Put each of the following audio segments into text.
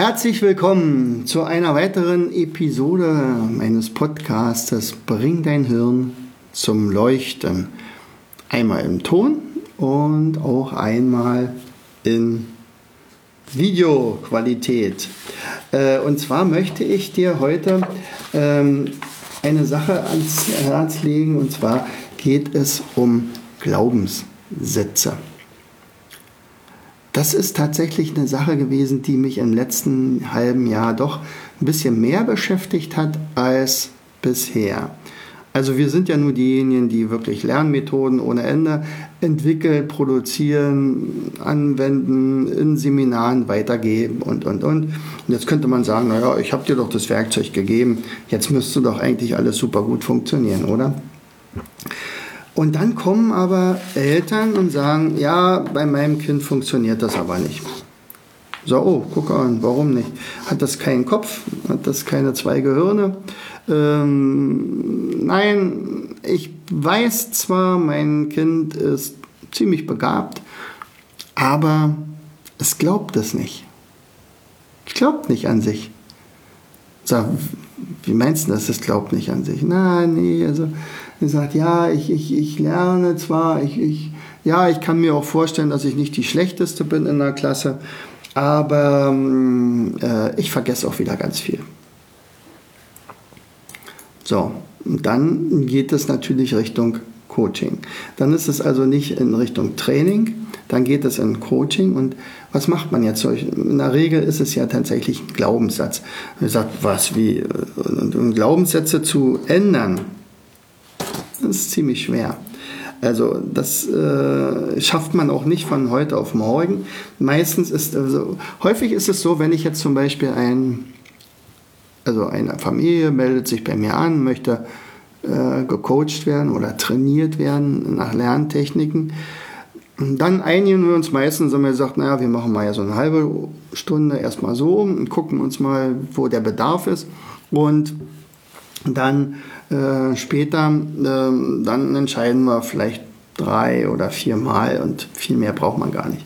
Herzlich willkommen zu einer weiteren Episode meines Podcastes Bring dein Hirn zum Leuchten. Einmal im Ton und auch einmal in Videoqualität. Äh, und zwar möchte ich dir heute ähm, eine Sache ans Herz legen und zwar geht es um Glaubenssätze das ist tatsächlich eine Sache gewesen, die mich im letzten halben Jahr doch ein bisschen mehr beschäftigt hat als bisher. Also wir sind ja nur diejenigen, die wirklich Lernmethoden ohne Ende entwickeln, produzieren, anwenden, in Seminaren weitergeben und, und, und. Und jetzt könnte man sagen, naja, ich habe dir doch das Werkzeug gegeben, jetzt müsste doch eigentlich alles super gut funktionieren, oder? Und dann kommen aber Eltern und sagen, ja, bei meinem Kind funktioniert das aber nicht. So, oh, guck an, warum nicht? Hat das keinen Kopf? Hat das keine zwei Gehirne? Ähm, nein, ich weiß zwar, mein Kind ist ziemlich begabt, aber es glaubt es nicht. Es glaubt nicht an sich. So, wie meinst du das? Es glaubt nicht an sich. Nein, nee, also er sagt, ja, ich, ich, ich lerne zwar, ich, ich, ja, ich kann mir auch vorstellen, dass ich nicht die Schlechteste bin in der Klasse, aber ähm, äh, ich vergesse auch wieder ganz viel. So, dann geht es natürlich Richtung Coaching. Dann ist es also nicht in Richtung Training, dann geht es in Coaching. Und was macht man jetzt? In der Regel ist es ja tatsächlich ein Glaubenssatz. Man sagt, was, wie? Und Glaubenssätze zu ändern, das ist ziemlich schwer. Also das äh, schafft man auch nicht von heute auf morgen. Meistens ist also häufig ist es so, wenn ich jetzt zum Beispiel ein also eine Familie meldet sich bei mir an, möchte äh, gecoacht werden oder trainiert werden nach Lerntechniken. dann einigen wir uns meistens, und wir sagt, naja, wir machen mal ja so eine halbe Stunde erstmal so und gucken uns mal, wo der Bedarf ist. Und dann äh, später, äh, dann entscheiden wir vielleicht drei oder vier Mal und viel mehr braucht man gar nicht.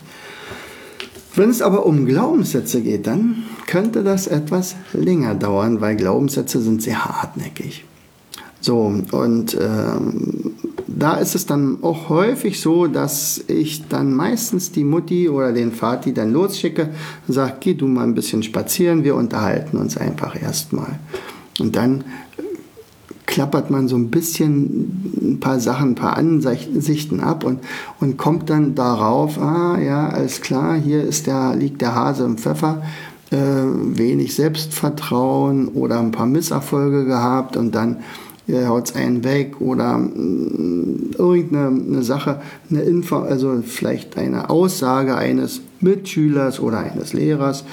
Wenn es aber um Glaubenssätze geht, dann könnte das etwas länger dauern, weil Glaubenssätze sind sehr hartnäckig. So, und ähm, da ist es dann auch häufig so, dass ich dann meistens die Mutti oder den Vati dann losschicke und sage, geh du mal ein bisschen spazieren, wir unterhalten uns einfach erstmal. Und dann klappert man so ein bisschen ein paar Sachen, ein paar Ansichten ab und, und kommt dann darauf, ah ja, alles klar, hier ist der, liegt der Hase im Pfeffer, äh, wenig Selbstvertrauen oder ein paar Misserfolge gehabt und dann äh, haut es einen weg oder äh, irgendeine Sache, eine Info, also vielleicht eine Aussage eines Mitschülers oder eines Lehrers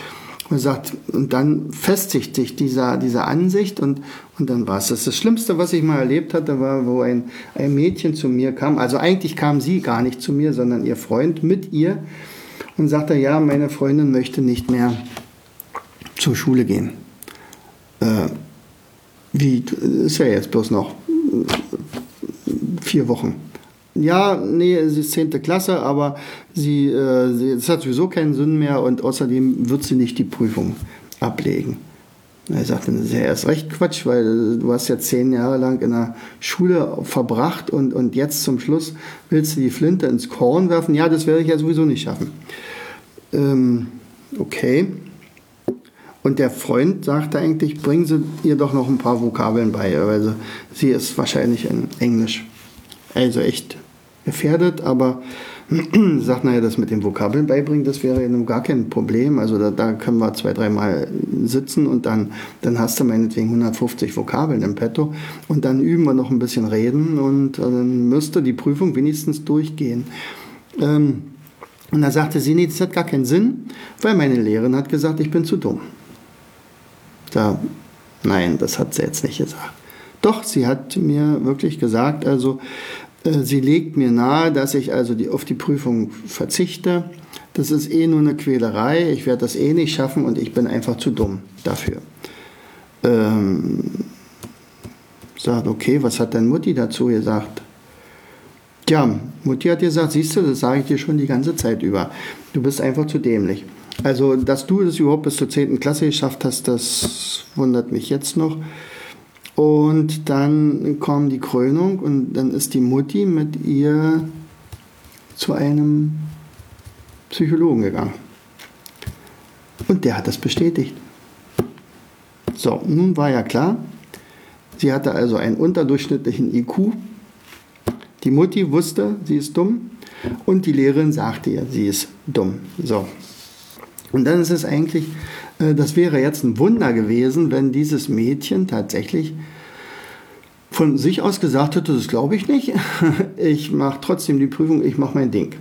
und sagt, und dann festigt sich dieser, diese Ansicht und, und dann war es das. Das Schlimmste, was ich mal erlebt hatte, war, wo ein, ein Mädchen zu mir kam. Also eigentlich kam sie gar nicht zu mir, sondern ihr Freund mit ihr und sagte, ja, meine Freundin möchte nicht mehr zur Schule gehen. Äh, wie, ist ja jetzt bloß noch vier Wochen ja, nee, sie ist 10. Klasse, aber sie, äh, sie, es hat sowieso keinen Sinn mehr und außerdem wird sie nicht die Prüfung ablegen. Er sagte, das ist ja erst recht Quatsch, weil du hast ja zehn Jahre lang in der Schule verbracht und, und jetzt zum Schluss willst du die Flinte ins Korn werfen. Ja, das werde ich ja sowieso nicht schaffen. Ähm, okay. Und der Freund sagte eigentlich, bringen Sie ihr doch noch ein paar Vokabeln bei, weil sie ist wahrscheinlich in Englisch. Also echt gefährdet, aber sagt, naja, das mit den Vokabeln beibringen, das wäre nun gar kein Problem. Also da, da können wir zwei, dreimal sitzen und dann, dann hast du meinetwegen 150 Vokabeln im Petto und dann üben wir noch ein bisschen reden und äh, dann müsste die Prüfung wenigstens durchgehen. Ähm, und da sagte sie, nee, das hat gar keinen Sinn, weil meine Lehrerin hat gesagt, ich bin zu dumm. Da, nein, das hat sie jetzt nicht gesagt. Doch, sie hat mir wirklich gesagt, also sie legt mir nahe, dass ich also die, auf die Prüfung verzichte. Das ist eh nur eine Quälerei, ich werde das eh nicht schaffen und ich bin einfach zu dumm dafür. Ähm, sagt, okay, was hat denn Mutti dazu gesagt? Tja, Mutti hat gesagt, siehst du, das sage ich dir schon die ganze Zeit über. Du bist einfach zu dämlich. Also, dass du das überhaupt bis zur 10. Klasse geschafft hast, das wundert mich jetzt noch. Und dann kam die Krönung und dann ist die Mutti mit ihr zu einem Psychologen gegangen. Und der hat das bestätigt. So, nun war ja klar, sie hatte also einen unterdurchschnittlichen IQ. Die Mutti wusste, sie ist dumm und die Lehrerin sagte ihr, sie ist dumm. So. Und dann ist es eigentlich äh, das wäre jetzt ein Wunder gewesen, wenn dieses Mädchen tatsächlich von sich aus gesagt hätte, das glaube ich nicht. Ich mache trotzdem die Prüfung, ich mache mein Ding.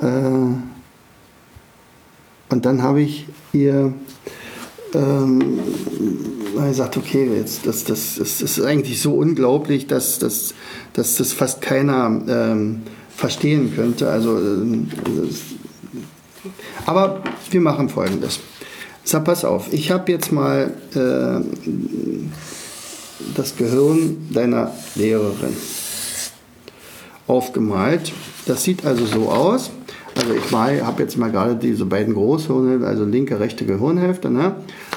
Äh, und dann habe ich ihr ähm, gesagt, okay, jetzt, das, das, das, ist eigentlich so unglaublich, dass, dass, dass das fast keiner ähm, verstehen könnte. Also, äh, das, aber wir machen folgendes. Sag, pass auf, ich habe jetzt mal äh, das Gehirn deiner Lehrerin aufgemalt. Das sieht also so aus. Also ich habe jetzt mal gerade diese beiden Großhirne, also linke, rechte Gehirnhälfte. Ne?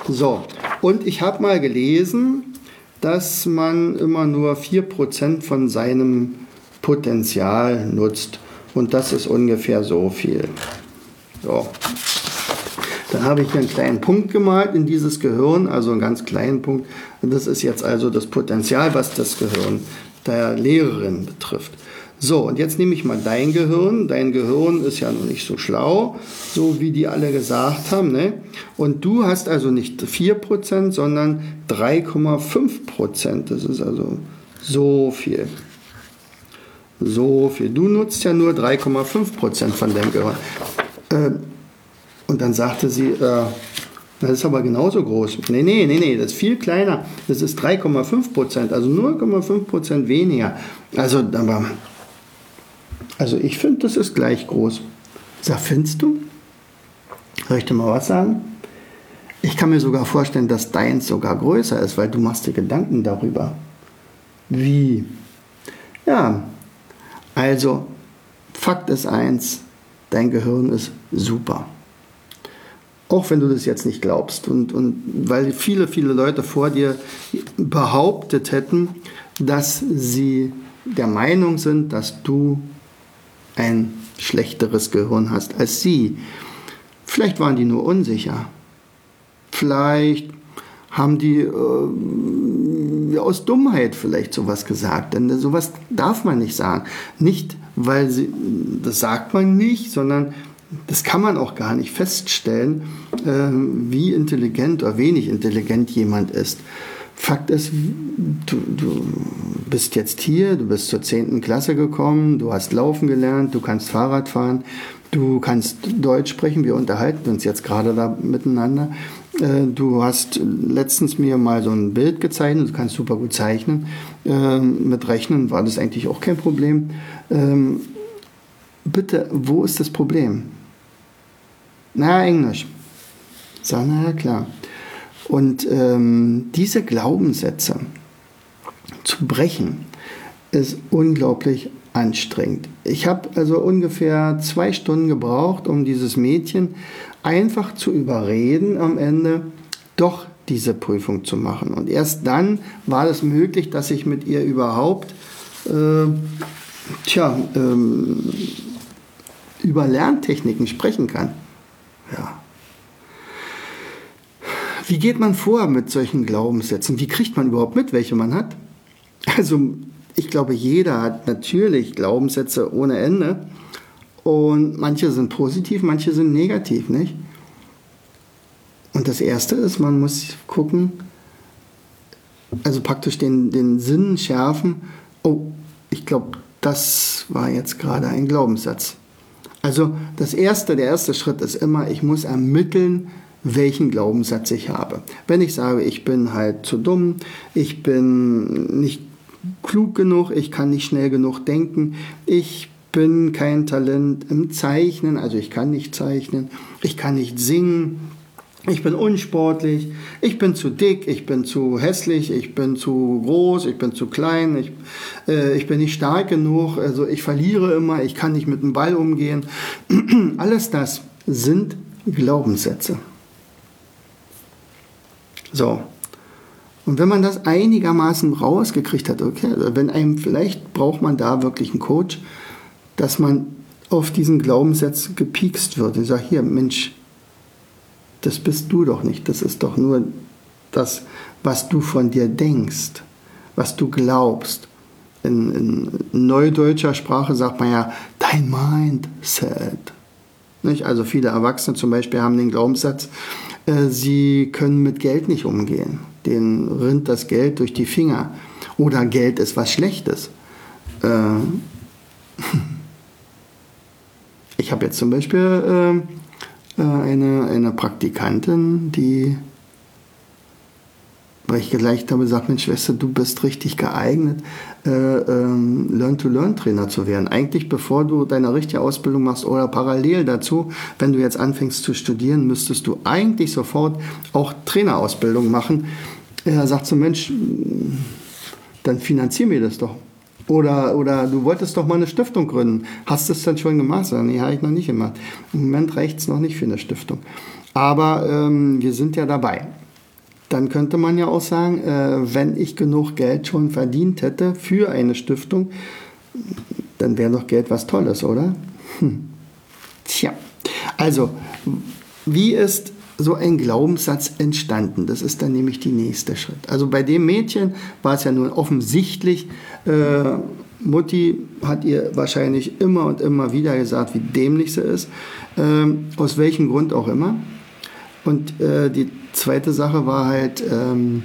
So, und ich habe mal gelesen, dass man immer nur 4% von seinem Potenzial nutzt. Und das ist ungefähr so viel. So. Dann habe ich hier einen kleinen Punkt gemalt in dieses Gehirn, also einen ganz kleinen Punkt. Das ist jetzt also das Potenzial, was das Gehirn der Lehrerin betrifft. So, und jetzt nehme ich mal dein Gehirn. Dein Gehirn ist ja noch nicht so schlau, so wie die alle gesagt haben. Ne? Und du hast also nicht 4%, sondern 3,5%. Das ist also so viel. So viel. Du nutzt ja nur 3,5% von deinem Gehirn. Äh, und dann sagte sie, äh, das ist aber genauso groß. Nee, nee, nee, nee, das ist viel kleiner. Das ist 3,5 Prozent, also 0,5 Prozent weniger. Also, aber, also ich finde, das ist gleich groß. Sag, findest du? Soll ich dir mal was sagen? Ich kann mir sogar vorstellen, dass deins sogar größer ist, weil du machst dir Gedanken darüber. Wie? Ja, also Fakt ist eins, dein Gehirn ist super. Auch wenn du das jetzt nicht glaubst. Und, und weil viele, viele Leute vor dir behauptet hätten, dass sie der Meinung sind, dass du ein schlechteres Gehirn hast als sie. Vielleicht waren die nur unsicher. Vielleicht haben die äh, aus Dummheit vielleicht sowas gesagt. Denn sowas darf man nicht sagen. Nicht, weil sie, das sagt man nicht, sondern das kann man auch gar nicht feststellen, äh, wie intelligent oder wenig intelligent jemand ist. Fakt ist, du, du, bist jetzt hier, du bist zur 10. Klasse gekommen, du hast laufen gelernt, du kannst Fahrrad fahren, du kannst Deutsch sprechen, wir unterhalten uns jetzt gerade da miteinander. Äh, du hast letztens mir mal so ein Bild gezeichnet, du kannst super gut zeichnen. Ähm, mit Rechnen war das eigentlich auch kein Problem. Ähm, bitte, wo ist das Problem? Na, Englisch. Sag, na ja, klar. Und ähm, diese Glaubenssätze zu brechen, ist unglaublich anstrengend. Ich habe also ungefähr zwei Stunden gebraucht, um dieses Mädchen einfach zu überreden, am Ende doch diese Prüfung zu machen. Und erst dann war es möglich, dass ich mit ihr überhaupt äh, tja, ähm, über Lerntechniken sprechen kann. Ja. Wie geht man vor mit solchen Glaubenssätzen? Wie kriegt man überhaupt mit, welche man hat? Also, ich glaube, jeder hat natürlich Glaubenssätze ohne Ende. Und manche sind positiv, manche sind negativ, nicht? Und das Erste ist, man muss gucken, also praktisch den, den Sinn schärfen. Oh, ich glaube, das war jetzt gerade ein Glaubenssatz. Also das erste, der erste Schritt ist immer, ich muss ermitteln, welchen Glaubenssatz ich habe. Wenn ich sage, ich bin halt zu dumm, ich bin nicht klug genug, ich kann nicht schnell genug denken, ich bin kein Talent im Zeichnen, also ich kann nicht zeichnen, ich kann nicht singen, ich bin unsportlich, ich bin zu dick, ich bin zu hässlich, ich bin zu groß, ich bin zu klein, ich, äh, ich bin nicht stark genug, also ich verliere immer, ich kann nicht mit dem Ball umgehen. Alles das sind Glaubenssätze. So. Und wenn man das einigermaßen rausgekriegt hat, okay, also wenn einem vielleicht braucht man da wirklich einen Coach, dass man auf diesen Glaubenssatz gepiekst wird und sagt, hier, Mensch, das bist du doch nicht, das ist doch nur das, was du von dir denkst, was du glaubst. In, in neudeutscher Sprache sagt man ja, dein Mindset. Nicht? Also viele Erwachsene zum Beispiel haben den Glaubenssatz, äh, sie können mit Geld nicht umgehen. Denen rinnt das Geld durch die Finger. Oder Geld ist was Schlechtes. Äh, ich habe jetzt zum Beispiel äh, äh, eine, eine Praktikantin, die weil ich gleich habe gesagt, Mensch, Schwester, du bist richtig geeignet, äh, ähm, Learn-to-Learn-Trainer zu werden. Eigentlich bevor du deine richtige Ausbildung machst oder parallel dazu, wenn du jetzt anfängst zu studieren, müsstest du eigentlich sofort auch Trainerausbildung machen. Er sagt so, Mensch, dann finanzier mir das doch. Oder, oder du wolltest doch mal eine Stiftung gründen. Hast du es dann schon gemacht? Nee, habe ich noch nicht gemacht. Im Moment reicht es noch nicht für eine Stiftung. Aber ähm, wir sind ja dabei dann könnte man ja auch sagen, äh, wenn ich genug Geld schon verdient hätte für eine Stiftung, dann wäre doch Geld was Tolles, oder? Hm. Tja, also, wie ist so ein Glaubenssatz entstanden? Das ist dann nämlich der nächste Schritt. Also bei dem Mädchen war es ja nun offensichtlich, äh, Mutti hat ihr wahrscheinlich immer und immer wieder gesagt, wie dämlich sie ist, äh, aus welchem Grund auch immer. Und äh, die zweite Sache war halt, ähm,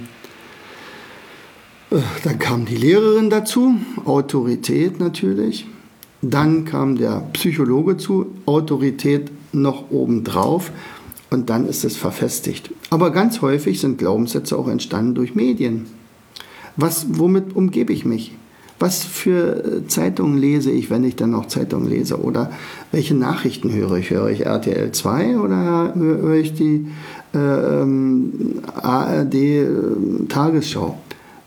äh, dann kam die Lehrerin dazu, Autorität natürlich. Dann kam der Psychologe zu, Autorität noch obendrauf. Und dann ist es verfestigt. Aber ganz häufig sind Glaubenssätze auch entstanden durch Medien. Was, womit umgebe ich mich? Was für äh, Zeitungen lese ich, wenn ich dann noch Zeitungen lese? Oder welche Nachrichten höre ich? Höre ich RTL 2 oder höre ich die äh, ähm, ARD äh, Tagesschau?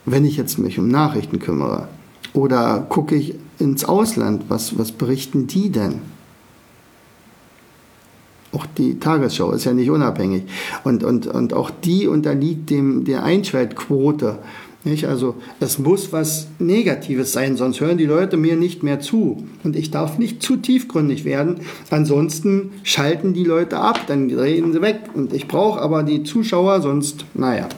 Wenn ich jetzt mich um Nachrichten kümmere. Oder gucke ich ins Ausland, was, was berichten die denn? Auch die Tagesschau ist ja nicht unabhängig. Und, und, und auch die unterliegt dem, der Einschaltquote. Nicht? Also es muss was Negatives sein, sonst hören die Leute mir nicht mehr zu. Und ich darf nicht zu tiefgründig werden, ansonsten schalten die Leute ab, dann drehen sie weg. Und ich brauche aber die Zuschauer, sonst, naja.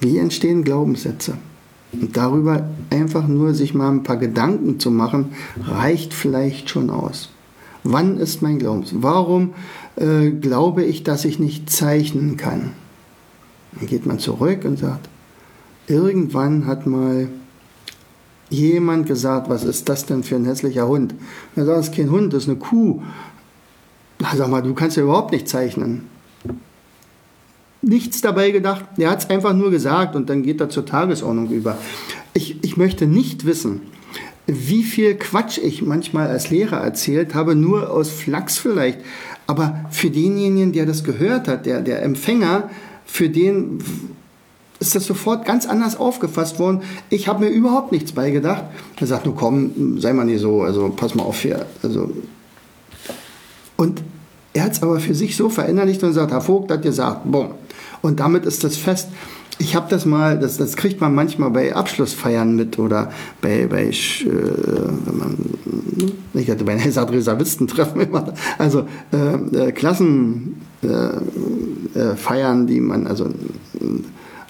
Wie entstehen Glaubenssätze? Und darüber einfach nur sich mal ein paar Gedanken zu machen, reicht vielleicht schon aus. Wann ist mein Glaubenssatz? Warum äh, glaube ich, dass ich nicht zeichnen kann? Dann geht man zurück und sagt, irgendwann hat mal jemand gesagt, was ist das denn für ein hässlicher Hund? Er sagt, das ist kein Hund, das ist eine Kuh. Na, sag mal, du kannst ja überhaupt nicht zeichnen. Nichts dabei gedacht, er hat es einfach nur gesagt und dann geht er zur Tagesordnung über. Ich, ich möchte nicht wissen, wie viel Quatsch ich manchmal als Lehrer erzählt habe, nur aus Flachs vielleicht. Aber für denjenigen, der das gehört hat, der, der Empfänger, für den ist das sofort ganz anders aufgefasst worden. Ich habe mir überhaupt nichts beigedacht. Er sagt, du komm, sei mal nicht so, also pass mal auf hier. Also und er hat es aber für sich so verinnerlicht und sagt, Herr Vogt hat gesagt, boom. Und damit ist das fest. Ich habe das mal, das, das kriegt man manchmal bei Abschlussfeiern mit oder bei, bei äh, wenn man, ich hatte bei einem Reservistentreffen immer, also äh, äh, Klassen, äh, äh, die man, also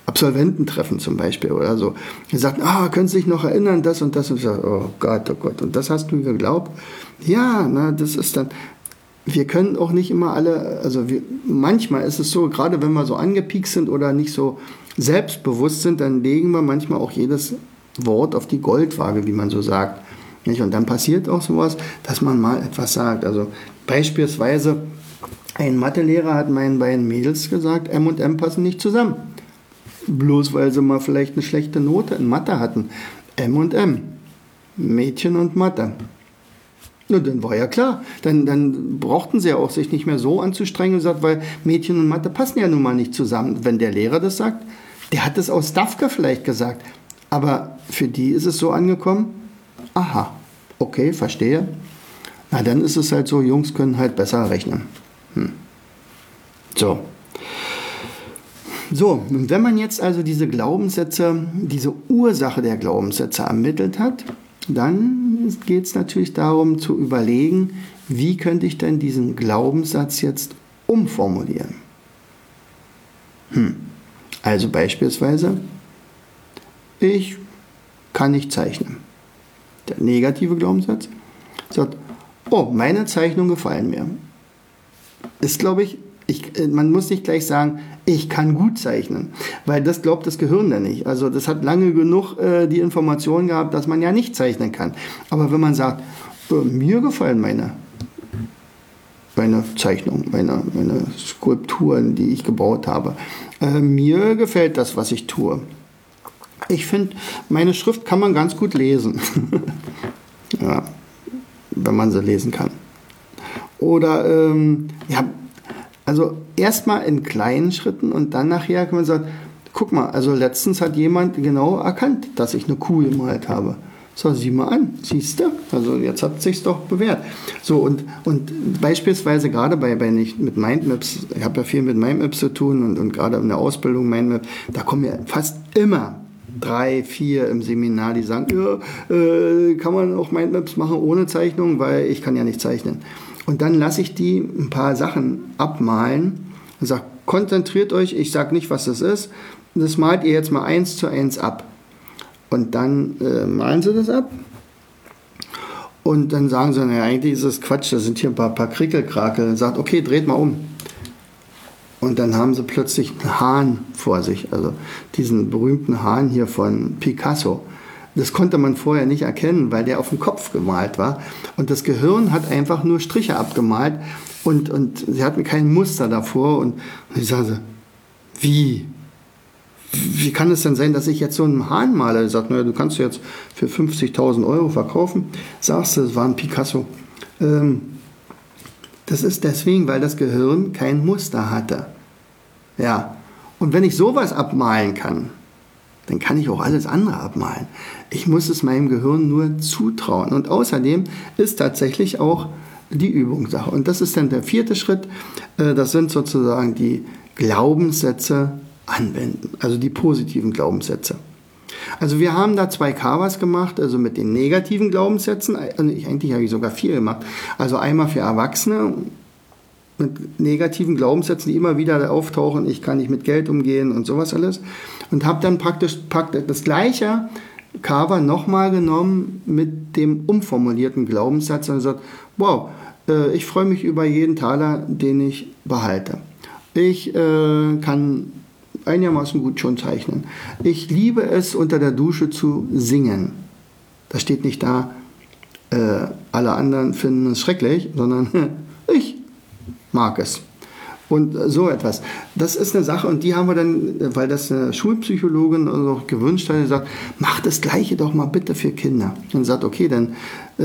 Absolvententreffen zum Beispiel oder so. Er sagt, ah, können Sie sich noch erinnern, das und das. Und ich sage, oh Gott, oh Gott, und das hast du geglaubt? Ja, na, das ist dann, wir können auch nicht immer alle, also wir, manchmal ist es so, gerade wenn wir so angepiekt sind oder nicht so selbstbewusst sind, dann legen wir manchmal auch jedes Wort auf die Goldwaage, wie man so sagt. Und dann passiert auch sowas, dass man mal etwas sagt. Also beispielsweise Ein Mathelehrer hat meinen beiden Mädels gesagt, M und M passen nicht zusammen. Bloß weil sie mal vielleicht eine schlechte Note in Mathe hatten. M und M. Mädchen und Mathe. Na, dann war ja klar. Dann, dann brauchten sie ja auch sich nicht mehr so anzustrengen und gesagt, weil Mädchen und Mathe passen ja nun mal nicht zusammen. Wenn der Lehrer das sagt, der hat es aus Dafka vielleicht gesagt. Aber für die ist es so angekommen, aha, okay, verstehe. Na, dann ist es halt so, Jungs können halt besser rechnen. Hm. So. So, und wenn man jetzt also diese Glaubenssätze, diese Ursache der Glaubenssätze ermittelt hat, dann geht es natürlich darum zu überlegen, wie könnte ich denn diesen Glaubenssatz jetzt umformulieren. Hm. Also beispielsweise, ich kann nicht zeichnen. Der negative Glaubenssatz sagt, oh, meine Zeichnungen gefallen mir. Ist, glaube ich, ich, äh, man muss nicht gleich sagen, ich kann gut zeichnen, weil das glaubt das Gehirn ja nicht. Also das hat lange genug äh, die Information gehabt, dass man ja nicht zeichnen kann. Aber wenn man sagt, äh, mir gefallen meine, meine Zeichnungen, meine, meine Skulpturen, die ich gebaut habe, äh, mir gefällt das, was ich tue. Ich finde, meine Schrift kann man ganz gut lesen. ja, wenn man sie lesen kann. Oder ähm, ja, also erstmal in kleinen Schritten und dann nachher kann man sagen, guck mal, also letztens hat jemand genau erkannt, dass ich eine Kuh gemalt habe. So, sieh mal an, siehst du? Also jetzt hat es sich doch bewährt. So, und, und beispielsweise gerade bei, bei nicht mit Mindmaps, ich habe ja viel mit Mindmaps zu tun und, und gerade in der Ausbildung Mindmap, da kommen ja fast immer drei, vier im Seminar, die sagen, ja, äh, kann man auch Mindmaps machen ohne Zeichnung, weil ich kann ja nicht zeichnen. Und dann lasse ich die ein paar Sachen abmalen und sage, konzentriert euch, ich sage nicht, was das ist. Das malt ihr jetzt mal eins zu eins ab. Und dann äh, malen sie das ab. Und dann sagen sie, naja, eigentlich ist das Quatsch, da sind hier ein paar, paar Krickelkrakel. Sagt, okay, dreht mal um. Und dann haben sie plötzlich einen Hahn vor sich, also diesen berühmten Hahn hier von Picasso. Das konnte man vorher nicht erkennen, weil der auf dem Kopf gemalt war. Und das Gehirn hat einfach nur Striche abgemalt und, und sie hatten kein Muster davor. Und, ich sage, wie? Wie kann es denn sein, dass ich jetzt so einen Hahn male? Er sagt, naja, du kannst jetzt für 50.000 Euro verkaufen. Sagst du, es war ein Picasso. Ähm, das ist deswegen, weil das Gehirn kein Muster hatte. Ja. Und wenn ich sowas abmalen kann, dann kann ich auch alles andere abmalen. Ich muss es meinem Gehirn nur zutrauen. Und außerdem ist tatsächlich auch die Übungssache. Und das ist dann der vierte Schritt. Äh, das sind sozusagen die Glaubenssätze anwenden, also die positiven Glaubenssätze. Also wir haben da zwei Kawas gemacht, also mit den negativen Glaubenssätzen. Also eigentlich habe ich sogar vier gemacht. Also einmal für Erwachsene mit negativen Glaubenssätzen, die immer wieder auftauchen, ich kann nicht mit Geld umgehen und sowas alles. Und habe dann praktisch, praktisch das gleiche Cover nochmal genommen mit dem umformulierten Glaubenssatz und gesagt, wow, äh, ich freue mich über jeden Taler, den ich behalte. Ich äh, kann einigermaßen gut schon zeichnen. Ich liebe es, unter der Dusche zu singen. Das steht nicht da, äh, alle anderen finden es schrecklich, sondern ich mag es. Und so etwas. Das ist eine Sache und die haben wir dann, weil das eine Schulpsychologin auch gewünscht hat, gesagt, mach das Gleiche doch mal bitte für Kinder. Und sagt, okay, dann äh,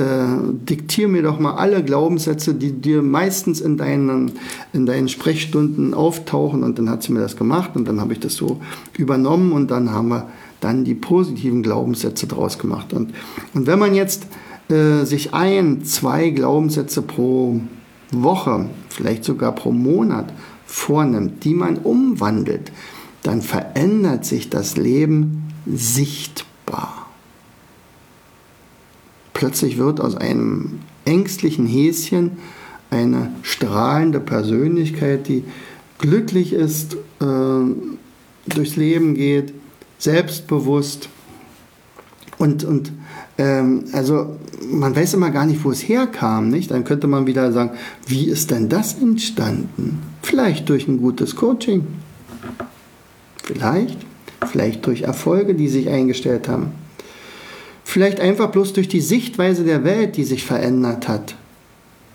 diktier mir doch mal alle Glaubenssätze, die dir meistens in deinen, in deinen Sprechstunden auftauchen. Und dann hat sie mir das gemacht und dann habe ich das so übernommen und dann haben wir dann die positiven Glaubenssätze draus gemacht. Und, und wenn man jetzt äh, sich ein, zwei Glaubenssätze pro Woche, vielleicht sogar pro Monat vornimmt, die man umwandelt, dann verändert sich das Leben sichtbar. Plötzlich wird aus einem ängstlichen Häschen eine strahlende Persönlichkeit, die glücklich ist, äh, durchs Leben geht, selbstbewusst und, und ähm, also man weiß immer gar nicht, wo es herkam, nicht? Dann könnte man wieder sagen, wie ist denn das entstanden? Vielleicht durch ein gutes Coaching. Vielleicht. Vielleicht durch Erfolge, die sich eingestellt haben. Vielleicht einfach bloß durch die Sichtweise der Welt, die sich verändert hat.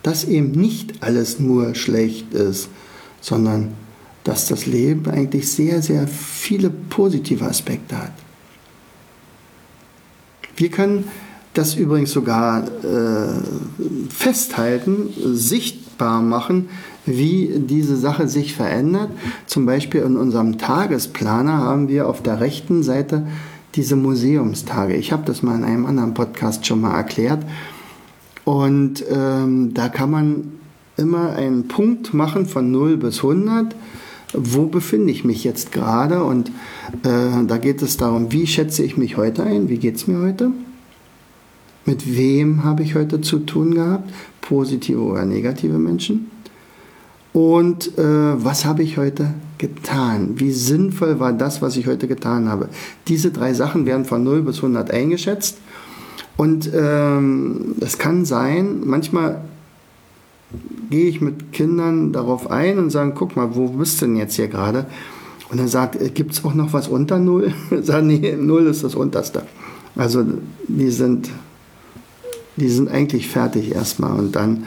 dass eben nicht alles nur schlecht ist, sondern dass das Leben eigentlich sehr, sehr viele positive Aspekte hat. Wir können das übrigens sogar äh, festhalten, sichtbar machen, wie diese Sache sich verändert. Zum Beispiel in unserem Tagesplaner haben wir auf der rechten Seite diese Museumstage. Ich habe das mal in einem anderen Podcast schon mal erklärt. Und ähm, da kann man immer einen Punkt machen von 0 bis 100. Wo befinde ich mich jetzt gerade? Und äh, da geht es darum, wie schätze ich mich heute ein? Wie geht es mir heute? Mit wem habe ich heute zu tun gehabt? Positive oder negative Menschen? Und äh, was habe ich heute getan? Wie sinnvoll war das, was ich heute getan habe? Diese drei Sachen werden von 0 bis 100 eingeschätzt. Und ähm, es kann sein, manchmal gehe ich mit Kindern darauf ein und sage, guck mal, wo bist du denn jetzt hier gerade? Und dann sagt, äh, gibt es auch noch was unter 0? Sagen, nee, 0 ist das unterste. Also die sind, die sind eigentlich fertig erstmal. Und dann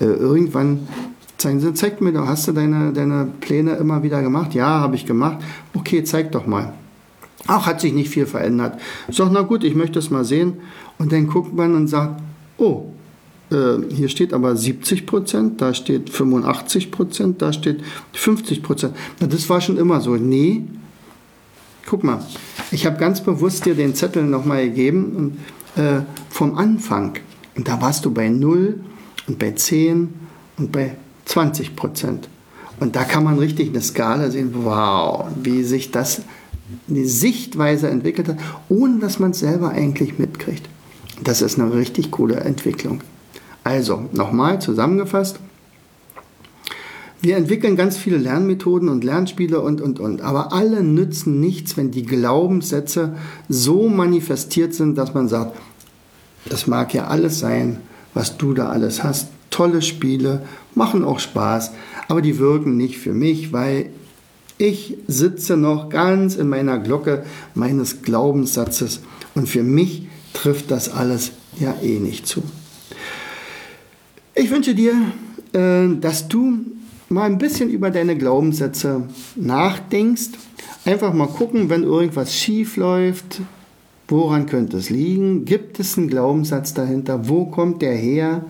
äh, irgendwann zeigen sie, zeig mir doch, hast du deine, deine Pläne immer wieder gemacht? Ja, habe ich gemacht. Okay, zeig doch mal. Ach, hat sich nicht viel verändert. Ich sage, na gut, ich möchte es mal sehen. Und dann guckt man und sagt, oh, hier steht aber 70 Prozent, da steht 85 Prozent, da steht 50 Prozent. Na, das war schon immer so. Nee, guck mal, ich habe ganz bewusst dir den Zettel nochmal gegeben äh, vom Anfang. Und da warst du bei 0 und bei 10 und bei 20 Prozent. Und da kann man richtig eine Skala sehen, wow, wie sich das, die Sichtweise entwickelt hat, ohne dass man es selber eigentlich mitkriegt. Das ist eine richtig coole Entwicklung. Also, nochmal zusammengefasst. Wir entwickeln ganz viele Lernmethoden und Lernspiele und, und, und. Aber alle nützen nichts, wenn die Glaubenssätze so manifestiert sind, dass man sagt, das mag ja alles sein, was du da alles hast. Tolle Spiele, machen auch Spaß, aber die wirken nicht für mich, weil ich sitze noch ganz in meiner Glocke meines Glaubenssatzes und für mich trifft das alles ja eh nicht zu. Ich wünsche dir, äh, dass du mal ein bisschen über deine Glaubenssätze nachdenkst. Einfach mal gucken, wenn irgendwas schief läuft, woran könnte es liegen? Gibt es einen Glaubenssatz dahinter? Wo kommt der her?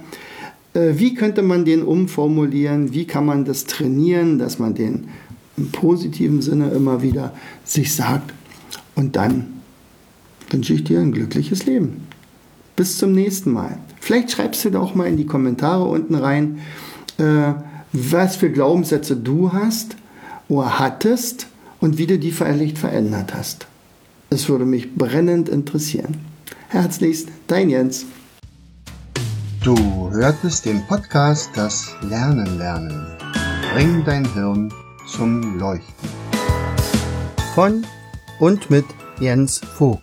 Äh, wie könnte man den umformulieren? Wie kann man das trainieren, dass man den im positiven Sinne immer wieder sich sagt? Und dann wünsche ich dir ein glückliches Leben. Bis zum nächsten Mal. Vielleicht schreibst du doch mal in die Kommentare unten rein, äh, was für Glaubenssätze du hast oder hattest und wie du die vielleicht verändert hast. Es würde mich brennend interessieren. Herzlichst, dein Jens. Du hörtest den Podcast Das Lernen lernen. Bring dein Hirn zum Leuchten. Von und mit Jens Vogt,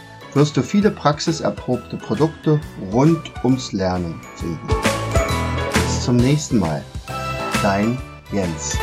wirst du viele praxiserprobte Produkte rund ums Lernen finden zum nächsten Mal. Dein Jens.